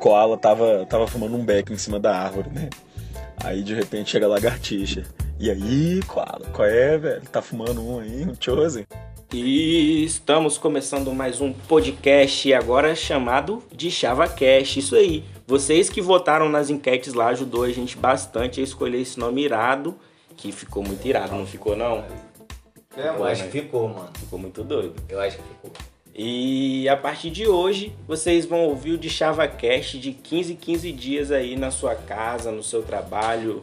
koala tava, tava fumando um beck em cima da árvore, né? Aí de repente chega a lagartixa. E aí, koala, qual é, velho? Tá fumando um aí, um chosen? E estamos começando mais um podcast agora chamado de ChavaCast. Isso aí. Vocês que votaram nas enquetes lá ajudou a gente bastante a escolher esse nome irado, que ficou muito irado, não ficou não? É, eu acho que ficou, mano. Ficou muito doido. Eu acho que ficou. E a partir de hoje, vocês vão ouvir o de ChavaCast de 15 em 15 dias aí na sua casa, no seu trabalho,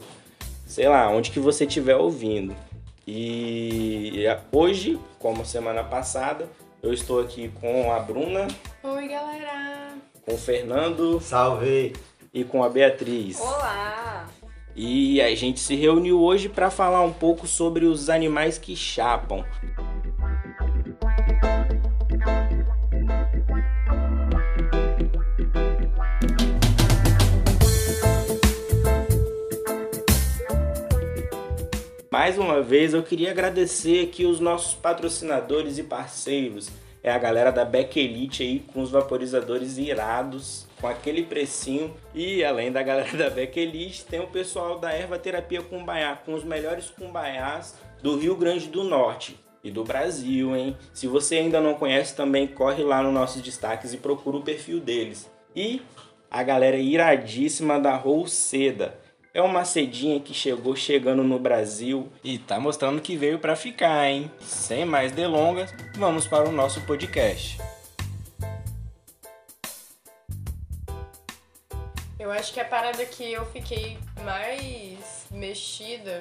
sei lá, onde que você estiver ouvindo. E hoje, como semana passada, eu estou aqui com a Bruna. Oi, galera. Com o Fernando. Salve. E com a Beatriz. Olá. E a gente se reuniu hoje para falar um pouco sobre os animais que chapam. Mais uma vez eu queria agradecer aqui os nossos patrocinadores e parceiros. É a galera da Beck Elite aí com os vaporizadores irados, com aquele precinho. E além da galera da Beck Elite, tem o pessoal da Erva Terapia Cumbaiá, com os melhores cumbaiás do Rio Grande do Norte e do Brasil, hein? Se você ainda não conhece também, corre lá nos nossos destaques e procura o perfil deles. E a galera iradíssima da Rouseda é uma cedinha que chegou chegando no Brasil e tá mostrando que veio para ficar, hein? Sem mais delongas, vamos para o nosso podcast. Eu acho que a parada que eu fiquei mais mexida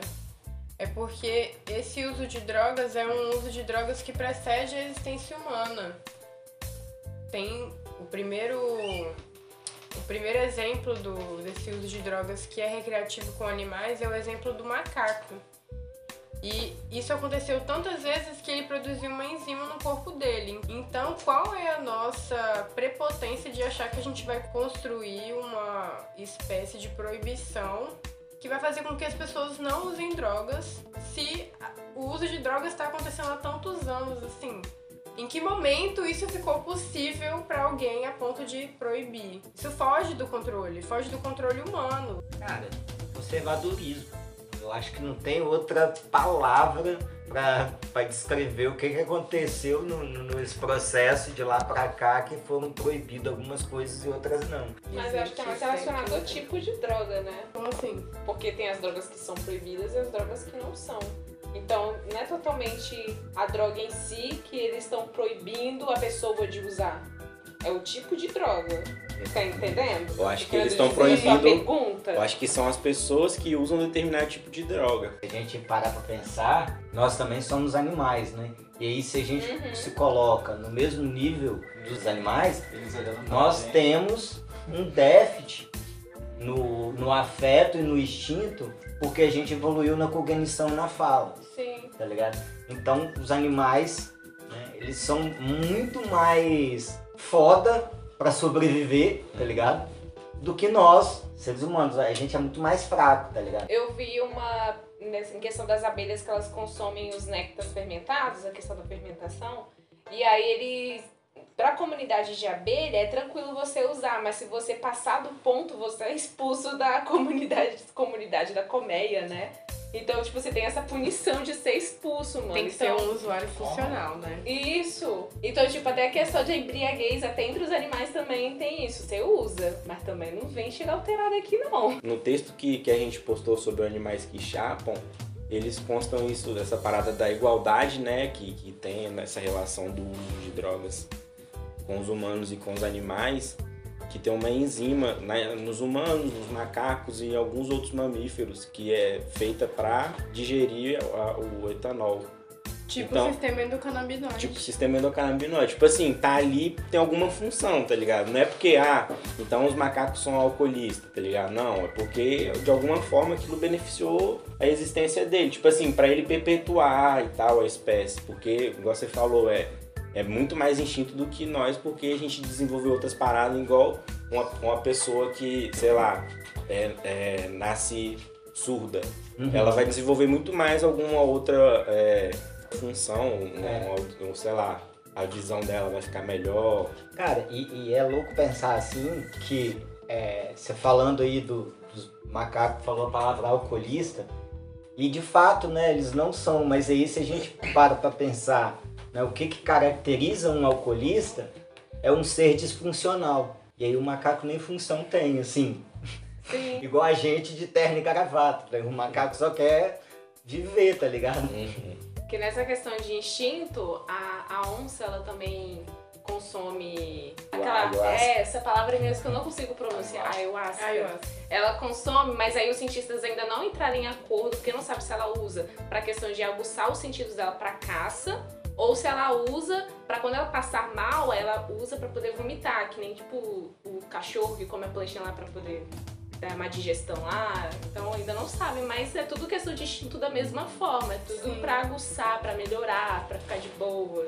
é porque esse uso de drogas é um uso de drogas que precede a existência humana. Tem o primeiro o primeiro exemplo do, desse uso de drogas que é recreativo com animais é o exemplo do macaco. E isso aconteceu tantas vezes que ele produziu uma enzima no corpo dele. Então, qual é a nossa prepotência de achar que a gente vai construir uma espécie de proibição que vai fazer com que as pessoas não usem drogas se o uso de drogas está acontecendo há tantos anos assim? Em que momento isso ficou possível para alguém a ponto de proibir? Isso foge do controle, foge do controle humano. Cara, conservadorismo. Eu acho que não tem outra palavra para descrever o que, que aconteceu no, no, nesse processo de lá para cá que foram proibidas algumas coisas e outras não. Mas eu acho que é mais relacionado ao tipo de droga, né? Como assim? Porque tem as drogas que são proibidas e as drogas que não são. Então, não é totalmente a droga em si que eles estão proibindo a pessoa de usar. É o tipo de droga. Tá entendendo? Eu acho que eles estão proibindo. Pergunta. Eu acho que são as pessoas que usam determinado tipo de droga. Se a gente parar pra pensar, nós também somos animais, né? E aí, se a gente uhum. se coloca no mesmo nível dos animais, nós temos um déficit no, no afeto e no instinto porque a gente evoluiu na cognição e na fala. Tá ligado? Então, os animais, né, eles são muito mais foda para sobreviver, tá ligado? Do que nós, seres humanos. A gente é muito mais fraco, tá ligado? Eu vi uma. Em questão das abelhas que elas consomem os néctares fermentados, a questão da fermentação. E aí eles para a comunidade de abelha é tranquilo você usar, mas se você passar do ponto, você é expulso da comunidade, comunidade da colmeia, né? Então, tipo, você tem essa punição de ser expulso, mano. Tem que então, ser um usuário funcional, né? Isso. Então, tipo, até a questão de embriaguez, até entre os animais também tem isso. Você usa, mas também não vem chegar alterado aqui, não. No texto que, que a gente postou sobre animais que chapam, eles constam isso, essa parada da igualdade, né? Que, que tem nessa relação do uso de drogas com os humanos e com os animais, que tem uma enzima né, nos humanos, nos macacos e alguns outros mamíferos que é feita para digerir a, o etanol. Tipo então, sistema endocannabinoide. Tipo sistema endocannabinoide. Tipo assim, tá ali, tem alguma função, tá ligado? Não é porque, ah, então os macacos são alcoolistas, tá ligado? Não, é porque de alguma forma aquilo beneficiou a existência dele. Tipo assim, para ele perpetuar e tal a espécie. Porque, igual você falou, é é muito mais instinto do que nós, porque a gente desenvolveu outras paradas igual uma, uma pessoa que, sei lá, é, é, nasce surda. Uhum. Ela vai desenvolver muito mais alguma outra é, função, é. um, sei lá, a visão dela vai ficar melhor. Cara, e, e é louco pensar assim que é, você falando aí do, dos macacos, falou a palavra alcoolista, e de fato, né, eles não são, mas aí se a gente para pra pensar né, o que, que caracteriza um alcoolista, é um ser disfuncional. E aí o macaco nem função tem, assim. Sim. Igual a gente de terno e gravata. O macaco só quer viver, tá ligado? Uhum. Que nessa questão de instinto, a, a onça ela também consome aquela Ayahuasca. é, essa palavra inglês que eu não consigo pronunciar, ayahuasca. Ayahuasca. Ela consome, mas aí os cientistas ainda não entraram em acordo porque não sabe se ela usa para questão de aguçar os sentidos dela para caça ou se ela usa para quando ela passar mal, ela usa para poder vomitar, que nem tipo o cachorro que come a plantinha lá para poder dar uma digestão lá. Então ainda não sabem, mas é tudo questão de instinto da mesma forma, é tudo Sim. para aguçar, para melhorar, para ficar de boa.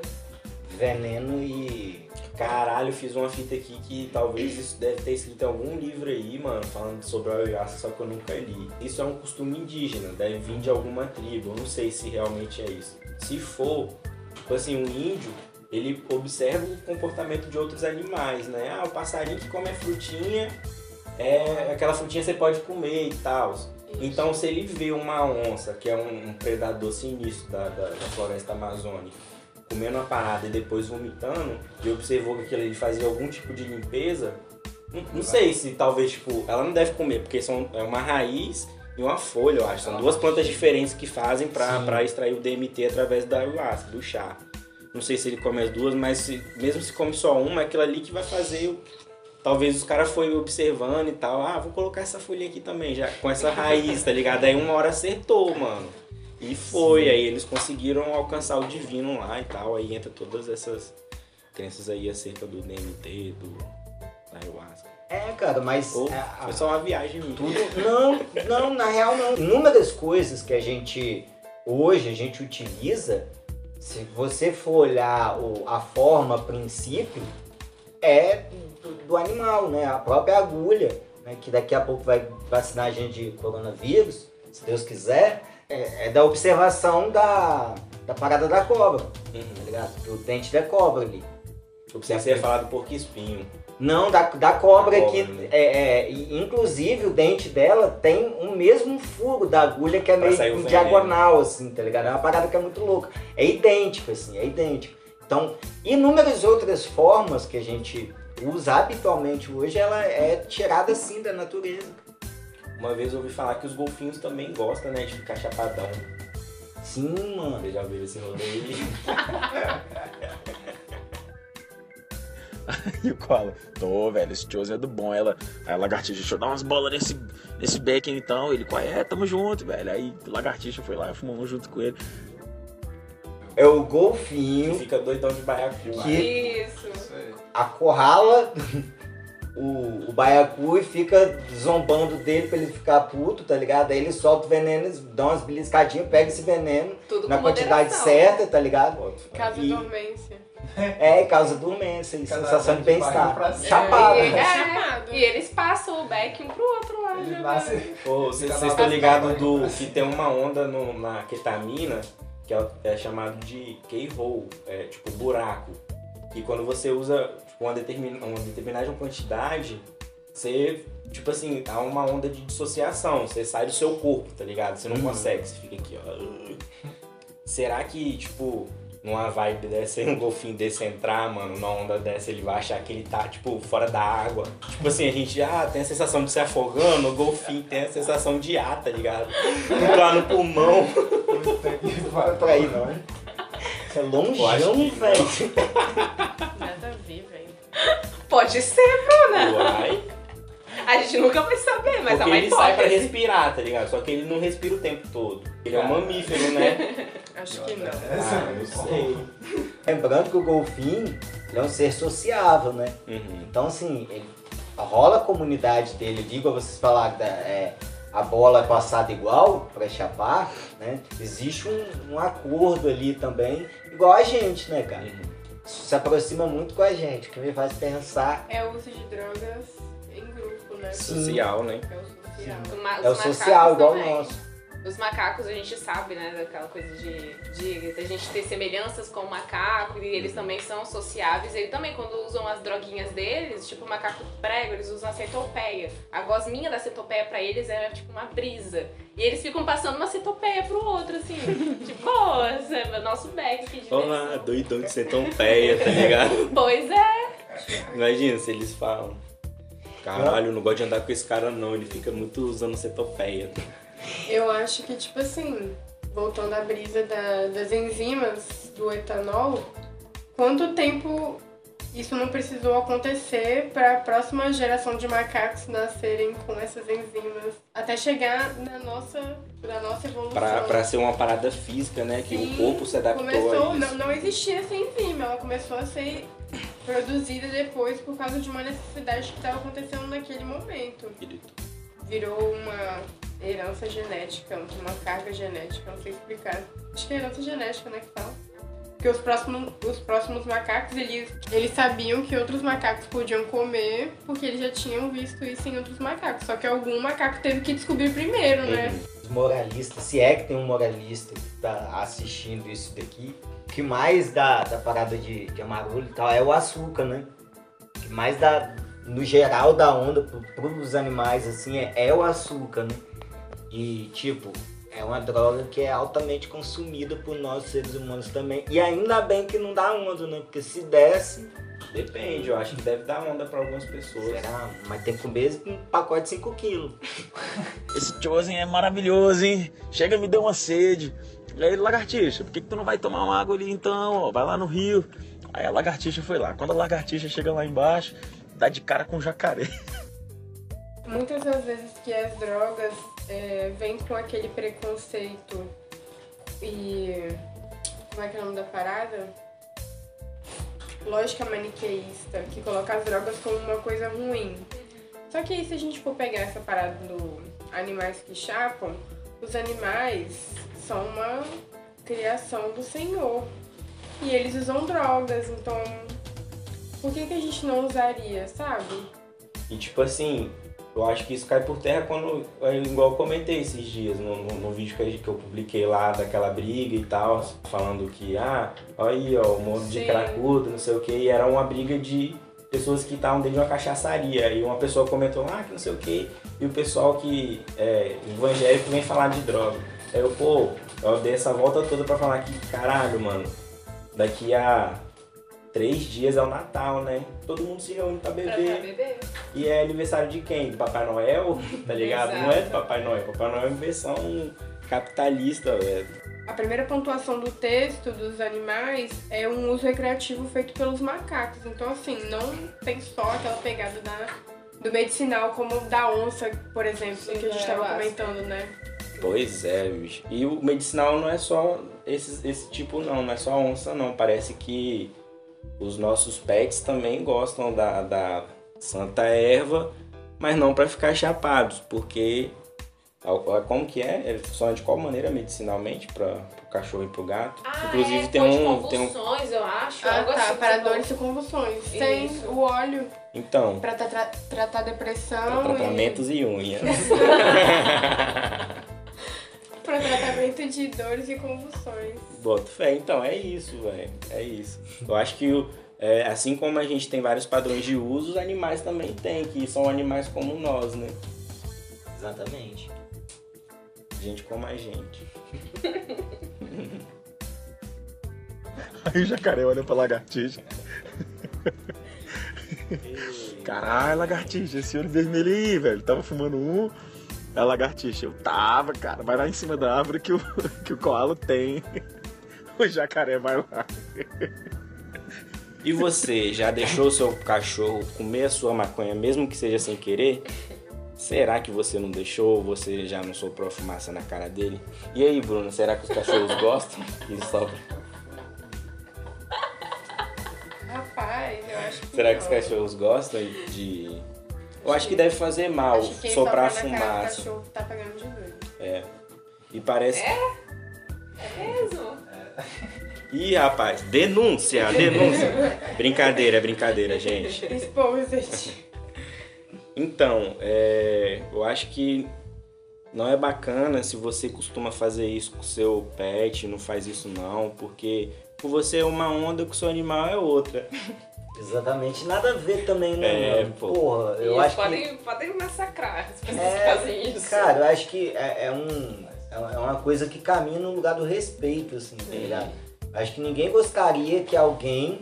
Veneno e. Caralho, fiz uma fita aqui que talvez isso deve ter escrito em algum livro aí, mano, falando sobre a ayahuasca, só que eu nunca li. Isso é um costume indígena, deve vir de alguma tribo, eu não sei se realmente é isso. Se for, tipo assim, um índio, ele observa o comportamento de outros animais, né? Ah, o passarinho que come a frutinha, é aquela frutinha você pode comer e tal. Então, se ele vê uma onça, que é um, um predador sinistro da, da, da floresta amazônica, comendo uma parada e depois vomitando, e observou que aquilo ali fazia algum tipo de limpeza, não, não sei se talvez, tipo, ela não deve comer, porque são, é uma raiz e uma folha, eu acho. São duas plantas diferentes que fazem pra, Sim. pra extrair o DMT através da ayahuasca, do chá. Não sei se ele come as duas, mas se- mesmo se come só uma, é aquilo ali que vai fazer o. Talvez os caras foi observando e tal. Ah, vou colocar essa folhinha aqui também, já com essa raiz, tá ligado? Aí uma hora acertou, mano. E foi, aí eles conseguiram alcançar o divino lá e tal. Aí entra todas essas crenças aí acerca do DMT, do da ayahuasca. É, cara, mas. Ou é, foi só uma viagem. Tudo. Não, não, na real não. Inúmeras coisas que a gente hoje a gente utiliza, se você for olhar o- a forma, a princípio, é do, do animal, né? A própria agulha, né? que daqui a pouco vai vacinar a gente de coronavírus, se Deus quiser, é, é da observação da, da parada da cobra, tá Uhum. ligado? Do dente da cobra ali. Eu pensei que você ia falar do porco espinho. Não, da, da cobra Da que, cobra, né? é, é, inclusive o dente dela tem o mesmo furo da agulha que é Pra meio diagonal, assim, tá ligado? É uma parada que é muito louca. É idêntico, assim, é idêntico. Então, inúmeras outras formas que a gente usa habitualmente hoje, ela é tirada, assim, da natureza. Uma vez eu ouvi falar que os golfinhos também gostam, né, de ficar chapadão. Sim, mano. Você já viu esse rolê aí? E o Koala, tô, velho, esse Chosen é do bom. Ela, aí a lagartixa, deixa eu dar umas bolas nesse, nesse becken então. Ele, qual é? Tamo junto, velho. Aí a lagartixa foi lá e fumamos junto com ele. É o Que golfinho fica doidão de baiacu. Que- Isso. Isso aí. O, o baiacu e fica zombando dele pra ele ficar puto, tá ligado? Aí ele solta o veneno, dá umas beliscadinhas, pega esse veneno Tudo na quantidade moderação. certa, tá ligado? Caso E- dormência. É, causa dormência e Cada sensação de bem-estar. Chapado. É, Chapado. e eles passam o back um pro outro lá. Ele né, nasce. mano? Pô, vocês estão ligados do que tem uma onda no- na ketamina que é, é chamado de keyhole, é tipo buraco. E quando você usa tipo, uma, determin, uma determinada quantidade, você, tipo assim, há uma onda de dissociação. Você sai do seu corpo, tá ligado? Você não Uhum. consegue, você fica aqui, ó. Será que, tipo, numa vibe dessa, um golfinho desse entrar, mano, numa onda dessa, ele vai achar que ele tá, tipo, fora da água? Tipo assim, a gente ah, tem a sensação de se afogando, o golfinho tem a sensação de ar, tá ligado? Entrar no pulmão. Puta que Vai pariu. pra aí, não. Isso é longeão, velho. Pode ser, Bruna. Uai. A gente nunca vai saber, mas é Porque uma ele sai pra hipótese. respirar, tá ligado? Só que ele não respira o tempo todo. Ele é um mamífero, né? Acho que não. Ah, não sei. Lembrando que o golfinho ele é um ser sociável, né? Uhum. Então, assim, ele, rola a comunidade dele, igual vocês falaram, da, é, a bola é passada igual para chapar, né? Existe um, um acordo ali também, igual a gente, né, cara? Uhum. Se aproxima muito com a gente, o que me faz pensar. É o uso de drogas em grupo, né? Sim. Social, né? É o social. Ma- É o social igual o nosso. Os macacos a gente sabe, né, daquela coisa de, de, de a gente ter semelhanças com o macaco e eles também são sociáveis. Eles também, quando usam as droguinhas deles, tipo o macaco prego, eles usam a centopeia. A gosminha da centopeia pra eles é tipo uma brisa. E eles ficam passando uma centopeia pro outro, assim. tipo, nossa, é nosso back aqui de Olá, doidão de centopeia, tá ligado? Pois é. Imagina se eles falam. Caralho, não gosto de andar com esse cara não, ele fica muito usando centopeia. Eu acho que, tipo assim, voltando à brisa da- das enzimas do etanol, quanto tempo isso não precisou acontecer para a próxima geração de macacos nascerem com essas enzimas até chegar na nossa, na nossa evolução? Pra, pra ser uma parada física, né? Que Sim, o corpo se adaptou começou, não, não existia essa enzima, ela começou a ser produzida depois por causa de uma necessidade que estava acontecendo naquele momento. Virou uma herança genética, uma carga genética, não sei explicar. Acho que é herança genética, né, que fala. Porque os próximos, os próximos macacos, eles, eles sabiam que outros macacos podiam comer, porque eles já tinham visto isso em outros macacos. Só que algum macaco teve que descobrir primeiro, né? Moralistas, se é que tem um moralista que tá assistindo isso daqui, o que mais dá da parada de, de amarulho e tal é o açúcar, né? O que mais dá, no geral, da onda pro, pros animais, assim, é, é o açúcar, né? E, tipo, é uma droga que é altamente consumida por nós seres humanos também. E ainda bem que não dá onda, né? Porque se desse, Depende, eu acho que deve dar onda pra algumas pessoas. será? Mas tem que comer um pacote de 5 quilos. Esse Chosen é maravilhoso, hein? Chega, me deu uma sede. E aí, lagartixa, por que, que tu não vai tomar uma água ali então? ó? Vai lá no rio. Aí a lagartixa foi lá. Quando a lagartixa chega lá embaixo, dá de cara com o jacaré. Muitas das vezes que as drogas é, vêm com aquele preconceito e. Como é que é o nome da parada? Lógica maniqueísta, que coloca as drogas como uma coisa ruim. Só que aí, se a gente for pegar essa parada do animais que chapam, os animais são uma criação do Senhor. E eles usam drogas, então. Por que, que a gente não usaria, sabe? E tipo assim, eu acho que isso cai por terra quando, é igual eu comentei esses dias no, no, no vídeo que, gente- que eu publiquei lá daquela briga e tal, falando que, ah, olha aí, ó, o mundo de cracudo, não sei o que, e era uma briga de pessoas que estavam dentro de uma cachaçaria. E uma pessoa comentou, ah, que não sei o que, e o pessoal que é evangélico vem falar de droga. Aí eu, pô, eu dei essa volta toda pra falar que, caralho, mano, daqui a três dias é o Natal, né? Todo mundo se reúne pra beber. pra beber. E é aniversário de quem? Do Papai Noel? Tá ligado? Não é do. Papai Noel. Papai Noel é uma versão capitalista, velho. A primeira pontuação do texto dos animais é um uso recreativo feito pelos macacos. Então, assim, não tem só aquela pegada da, do medicinal como da onça, por exemplo, Sim, que a gente estava ayahuasca. comentando, né? Pois é, bicho. E o medicinal não é só esse, esse tipo, não. Não é só onça, não. Parece que os nossos pets também gostam da, da santa erva, mas não pra ficar chapados, porque... a- Como que é? Ele funciona de qual maneira medicinalmente para o cachorro e pro gato? Ah, Inclusive é, tem um, tem um. convulsões, eu acho. Ah, tá. assim, Para dores e convulsões. Tem Isso. o óleo Então, para tra- tratar depressão pra tratamentos e unhas. tratamento de dores e convulsões. Boto fé, então é isso, velho. É isso. Eu acho que o- é, assim como a gente tem vários padrões de uso, os animais também têm, que são animais como nós, né? Exatamente. Gente como a gente. Aí o jacaré olha pra lagartixa. Caralho, lagartixa, esse olho vermelho aí, velho. Tava fumando um. A lagartixa, eu tava, cara. Vai lá em cima da árvore que o, que o koala tem. O jacaré vai lá. E você, já deixou seu cachorro comer a sua maconha, mesmo que seja sem querer? Será que você não deixou? Você já não soprou a fumaça na cara dele? E aí, Bruno, será que os cachorros gostam? Que sopra? Rapaz, eu acho que Será que os não. cachorros gostam de. Eu acho que deve fazer mal Acho que soprar sopra na cara fumaça. cachorro tá pagando de doido. É. E parece. É mesmo? Ih, rapaz, denúncia, denúncia. brincadeira, brincadeira, gente. Exposed. Então, é, eu acho que não é bacana se você costuma fazer isso com seu pet, não faz isso não, porque por você é uma onda, com o seu animal é outra. Exatamente, nada a ver também, né? É, pô. Porra, eu e acho podem, que. podem massacrar as pessoas que É, fazem isso. Cara, eu acho que é, é um, é uma coisa que caminha no lugar do respeito, assim, tá ligado? Acho que ninguém gostaria que alguém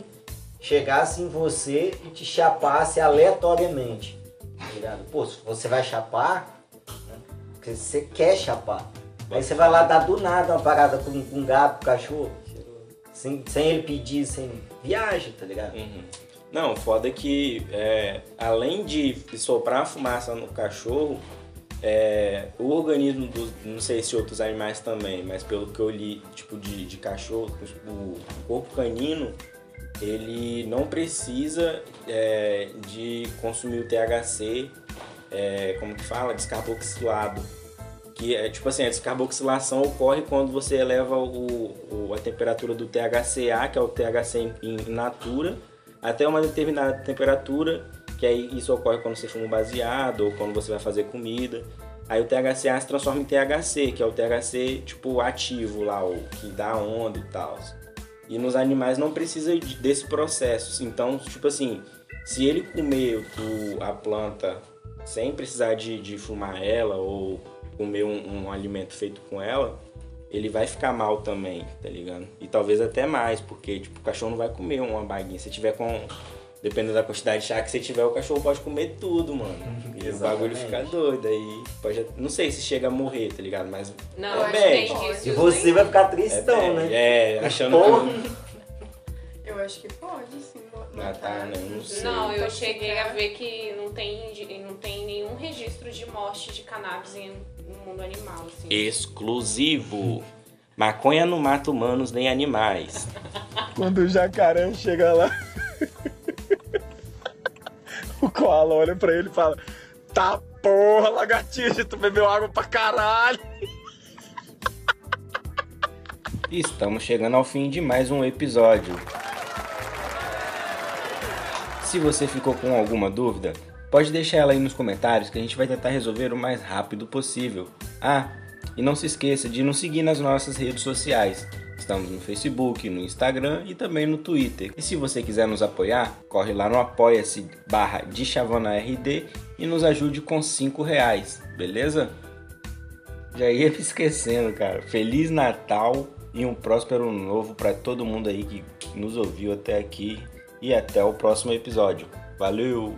chegasse em você e te chapasse aleatoriamente, tá ligado? Pô, você vai chapar, né, porque você quer chapar. Aí você vai lá dar do nada uma parada com, com um gato, com um cachorro, sem, sem ele pedir, sem viagem, tá ligado? Uhum. Não, foda que é, além de soprar fumaça no cachorro, é, o organismo dos. Não sei se outros animais também, mas pelo que eu li, tipo, de, de cachorro, o, corpo canino, ele não precisa é, de consumir o THC, é, como que fala? Descarboxilado. Que é tipo assim, a descarboxilação ocorre quando você eleva o, o- a temperatura do THCA, que é o THC in, in natura, até uma determinada temperatura, que aí isso ocorre quando você fuma um baseado ou quando você vai fazer comida. Aí o THCA se transforma em THC, que é o THC tipo ativo lá, o que dá onda e tal. E nos animais não precisa de- desse processo. Então, tipo assim, se ele comer a planta sem precisar de, de fumar ela ou comer um, um alimento feito com ela, ele vai ficar mal também, tá ligado? E talvez até mais, porque tipo, o cachorro não vai comer uma baguinha. Se tiver com. Dependendo da quantidade de chá que você tiver, o cachorro pode comer tudo, mano. E o bagulho fica doido. Aí pode. Não sei se chega a morrer, tá ligado? Mas. Não, é pode. indícios E você vai ficar É, tristão, bem, né? é, achando Porra. que. Eu acho que pode, matar. né? Não sei. Não, eu cheguei a ver que não tem, não tem nenhum registro de morte de cannabis em- no mundo animal. Assim. Exclusivo. Maconha não mata humanos nem animais. Quando o jacaré chega lá, o koala olha pra ele e fala: Tá porra, lagartixa, tu bebeu água pra caralho. Estamos chegando ao fim de mais um episódio. Se você ficou com alguma dúvida, pode deixar ela aí nos comentários que a gente vai tentar resolver o mais rápido possível. Ah, e não se esqueça de nos seguir nas nossas redes sociais. Estamos no Facebook, no Instagram e também no Twitter. E se você quiser nos apoiar, corre lá no apoia-se barra de RD e nos ajude com 5 reais, beleza? Já ia me esquecendo, cara. Feliz Natal e um próspero novo para todo mundo aí que nos ouviu até aqui. E até o próximo episódio. Valeu!